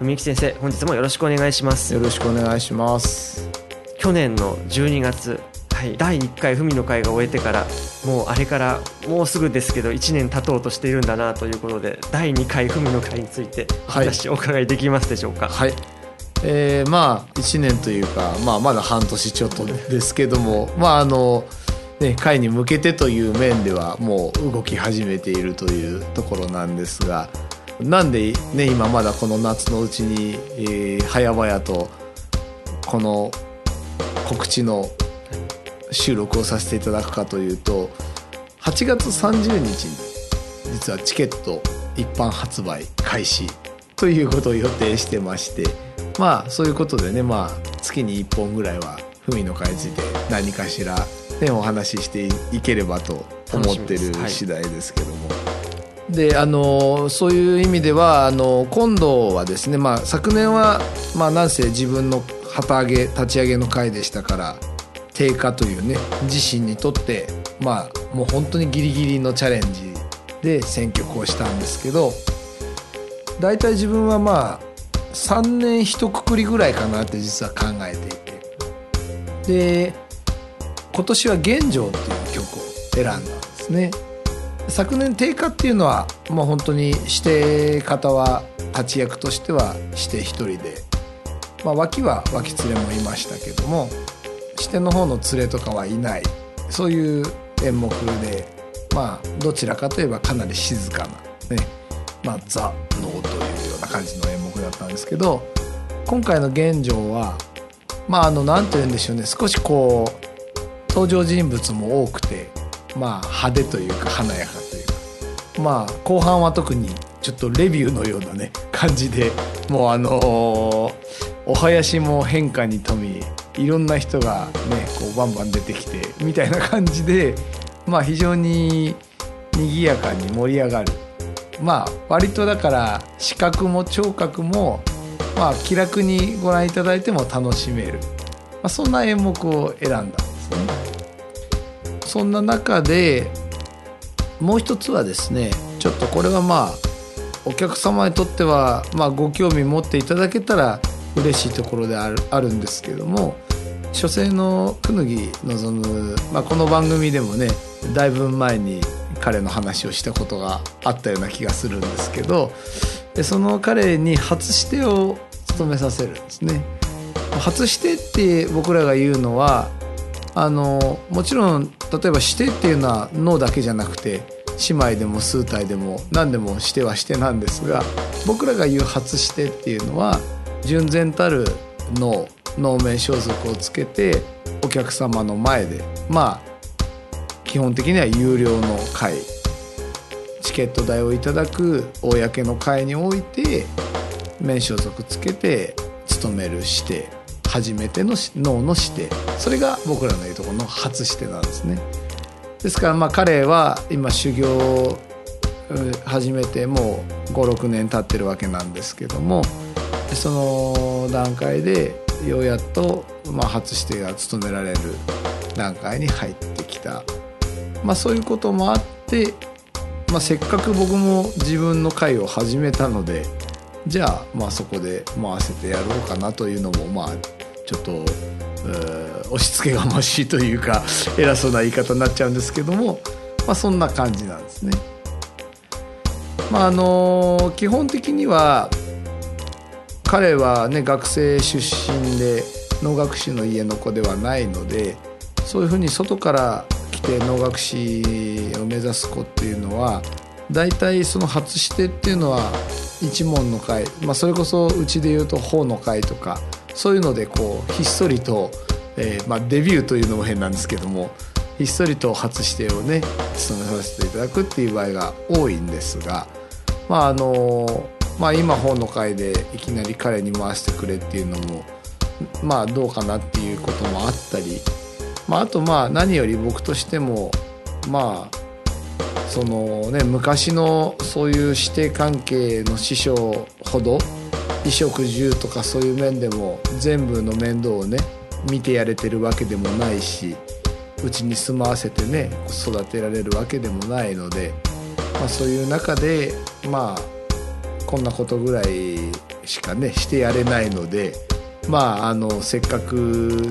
文幸先生本日もよろしくお願いします。よろしくお願いします。去年の12月はい、第1回文の会が終えてからもうあれからもうすぐですけど1年経とうとしているんだなということで第2回文の会についてお話お伺いできますでしょうか？はい。えー、まあ1年というか、まあ、まだ半年ちょっとですけどもまああのね、会に向けてという面ではもう動き始めているというところなんですがなんで、ね、今まだこの夏のうちに、えー、早々とこの告知の収録をさせていただくかというと8月30日に実はチケット一般発売開始ということを予定してましてまあそういうことでねまあ月に1本ぐらいは文の会について何かしらね、お話ししていければと思ってる次第ですけども。であのそういう意味ではあの今度はですね、まあ、昨年は、まあ、なんせ自分の旗揚げ立ち上げの会でしたから定価というね自身にとってまあもう本当にギリギリのチャレンジで選曲をしたんですけど大体自分はまあ3年一括りぐらいかなって実は考えていて。で今年は「玄城」っていう曲を選んだんですね。昨年定価っていうのはもう本当に指定方は立ち役としては指定一人で、まあ、脇は脇連れもいましたけども指定の方の連れとかはいない。そういう演目でまあどちらかといえばかなり静かなねまあザ・能というような感じの演目だったんですけど今回の玄城はまああの何て言うんでしょうね。少しこう登場人物も多くてまあ派手というか華やかというか。まあ後半は特にちょっとレビューのようなね感じでもうあのー、お囃子も変化に富みいろんな人がねこうバンバン出てきてみたいな感じでまあ非常に賑やかに盛り上がる。まあ割とだから視覚も聴覚もまあ気楽にご覧いただいても楽しめる、まあ、そんな演目を選んだんですね。そんな中でもう一つはですねちょっとこれはまあお客様にとってはまあご興味持っていただけたら嬉しいところであるあるんですけども書生の久野木望む、まあ、この番組でもねだいぶ前に彼の話をしたことがあったような気がするんですけどでその彼に初指定を務めさせるんですね。初指定って僕らが言うのはあのもちろん例えばしてっていうのは脳だけじゃなくて姉妹でも数体でも何でもしてはしてなんですが僕らが言う初してっていうのは純然たる脳脳面装束をつけてお客様の前でまあ基本的には有料の会チケット代をいただく公の会において面装束つけて勤めるして初めての脳の指定。それが僕らの言うところの初指定なんですね。ですからまあ彼は今修行を始めてもう56年経ってるわけなんですけどもその段階でようやっとまあ初指定が務められる段階に入ってきた、まあ、そういうこともあって、まあ、せっかく僕も自分の会を始めたのでじゃあまあそこで回せてやろうかなというのもまあちょっと押し付けがましいというか 偉そうな言い方になっちゃうんですけども、まあ、そんな感じなんですね。まああの基本的には彼はね学生出身で能楽師の家の子ではないのでそういうふうに外から来て能楽師を目指す子っていうのは大体その初してっていうのは一門の会、まあ、それこそうちでいうと法の会とかそういうのでこうひっそりと、えーまあ、デビューというのも変なんですけどもひっそりと初指定をね務めさせていただくっていう場合が多いんですがまああのまあ今本の会でいきなり彼に回してくれっていうのもまあどうかなっていうこともあったり、まあ、あとまあ何より僕としてもまあそのね昔のそういう師弟関係の師匠ほど衣食住とかそういう面でも全部の面倒をね見てやれてるわけでもないしうちに住まわせてね育てられるわけでもないので、まあ、そういう中でまあこんなことぐらいしかねしてやれないのでまああのせっかく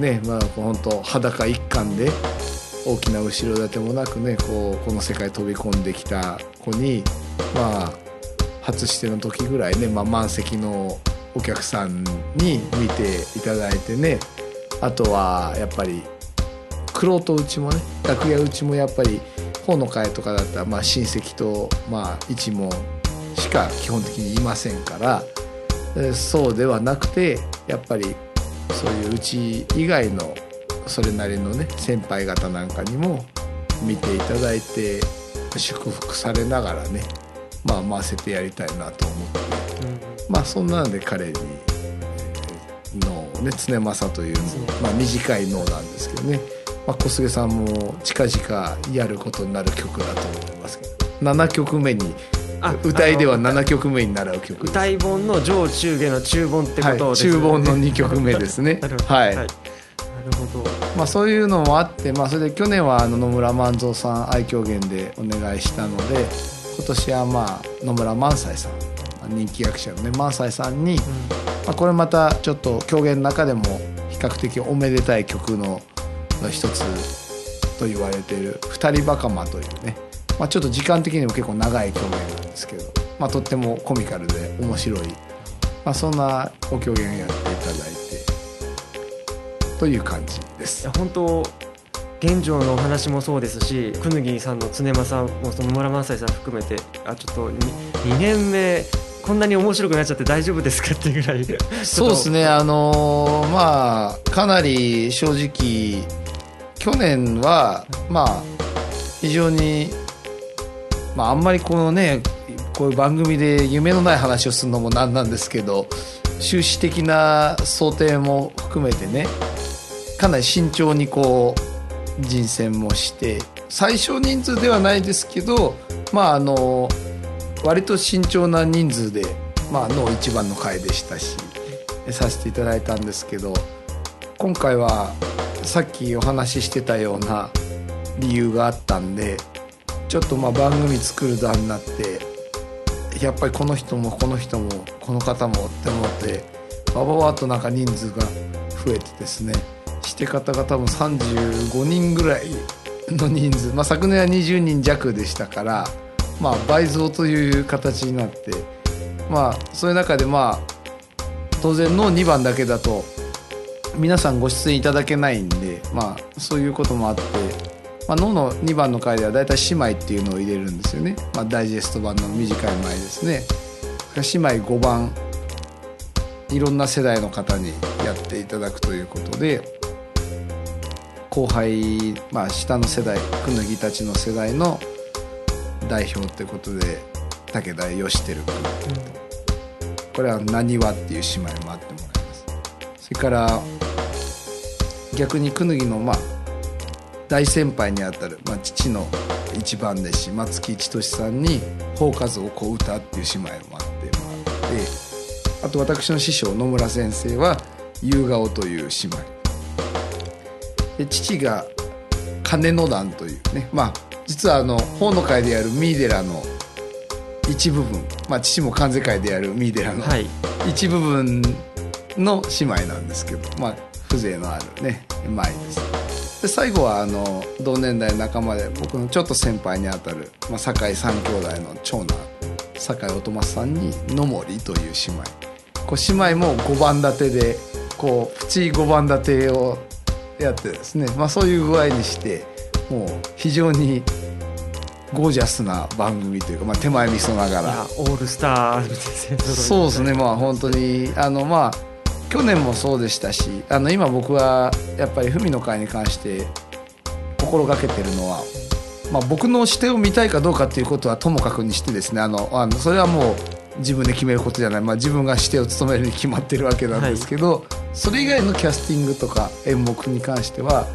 ねまあ本当裸一貫で大きな後ろ盾もなくねこうこの世界飛び込んできた子にまあ初しての時ぐらいね、まあ、満席のお客さんに見ていただいてね。あとはやっぱり玄人うちもね楽屋うちもやっぱり法の会とかだったらまあ親戚とまあ一門しか基本的にいませんからそうではなくてやっぱりそういううち以外のそれなりのね先輩方なんかにも見ていただいて祝福されながらねまあ回せてやりたいなと思って、まあそんなので彼にのね常政という、まあ、短い脳なんですけどね、まあ、小菅さんも近々やることになる曲だと思いますけど。7曲目に歌いでは7曲目に習う曲歌い本の上中下の中本ってことですね、はい、中本の2曲目ですね。はい、はい。なるほど、まあ、そういうのもあって、まあ、それで去年はあの野村万蔵さん愛狂言でお願いしたので今年はまあ野村萬斎さん人気役者のね萬斎さんに、うん、まあ、これまたちょっと狂言の中でも比較的おめでたい曲の一つと言われている「二人バカマ」というね、まあ、ちょっと時間的にも結構長い狂言なんですけど、まあ、とってもコミカルで面白い、まあ、そんなお狂言をやっていただいて。という感じです本当現状のお話もそうですし久木さんの常間さんもその村萬斎さん含めてあちょっと 2, 2年目こんなに面白くなっちゃって大丈夫ですかってい。うぐらい そうですね。あのー、まあかなり正直去年はまあ非常にまああんまりこのねこういう番組で夢のない話をするのもなんなんですけど終始的な想定も含めてねかなり慎重にこう人選もして最小人数ではないですけどまああの割と慎重な人数で、まあ、の一番の回でしたしさせていただいたんですけど今回はさっきお話ししてたような理由があったんでちょっとまあ番組作る段になってやっぱりこの人もこの人もこの方もって思ってバババッとなんか人数が増えてですねして方が多分35人ぐらいの人数、まあ、昨年は20人弱でしたから、まあ、倍増という形になって。まあそういう中でまあ当然の2番だけだと皆さんご出演いただけないんで、まあ、そういうこともあって、まあ、脳の2番の回では大体姉妹っていうのを入れるんですよね、まあ、ダイジェスト版の短い前ですね。姉妹5番いろんな世代の方にやっていただくということで。後輩、まあ、下の世代くぬぎたちの世代の代表ってことで武田義輝君、う。ん、これは「なにわ」っていう姉妹もあってもらいます。それから逆にくぬぎのまあ大先輩にあたる、まあ、父の一番弟子松木千歳さんに「放火像小歌」っていう姉妹もあってもらってあと私の師匠野村先生は「夕顔」という姉妹。父が金の段というね。まあ実はあの法の会であるミーデラの一部分、まあ、父も関西会であるミーデラの一部分の姉妹なんですけど、まあ、風情のあるね舞です。で最後はあの同年代仲間で僕のちょっと先輩にあたる、まあ、堺三兄弟の長男堺音松さんに野森という姉妹。こう姉妹も5番立てでここうプチ5番立てをやってですね、まあ、そういう具合にしてもう非常にゴージャスな番組というか、まあ、手前味噌ながら。オールスターそうですねまあ本当に。あのまあ去年もそうでしたしあの今僕はやっぱり文の会に関して心がけてるのは、まあ、僕の視点を見たいかどうかっていうことはともかくにしてですねあのあのそれはもう自分で決めることじゃない、まあ、自分が指定を務めるに決まってるわけなんですけど、はい、それ以外のキャスティングとか演目に関しては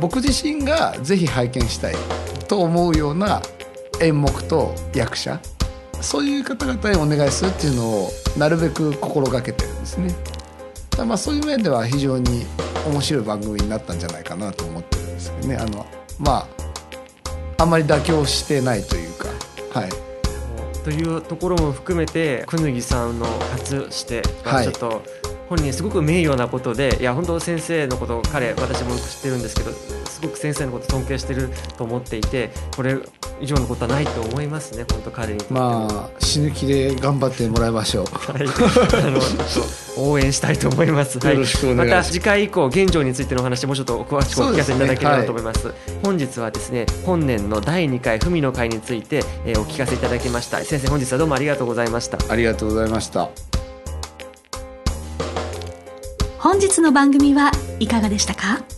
僕自身がぜひ拝見したいと思うような演目と役者そういう方々にお願いするっていうのをなるべく心がけてるんですね。まあそういう面では非常に面白い番組になったんじゃないかなと思ってるんですけどね。あのまああんまり妥協してないというか、はい。というところも含めてくぬぎさんの初して、はい、ちょっと本人すごく名誉なことでいや本当先生のこと彼私も知ってるんですけどすごく先生のこと尊敬してると思っていてこれ以上のことはないと思いますね本当彼にまあ死ぬ気で頑張ってもらいましょう。はい。あの応援したいと思います、よろしくお願いします、また次回以降現状についての話もうちょっと詳しくお聞かせいただければと思います、ねはい、本日はですね本年の第2回文の会について、えー、お聞かせいただきました。先生本日はどうもありがとうございました。ありがとうございました。本日の番組はいかがでしたか？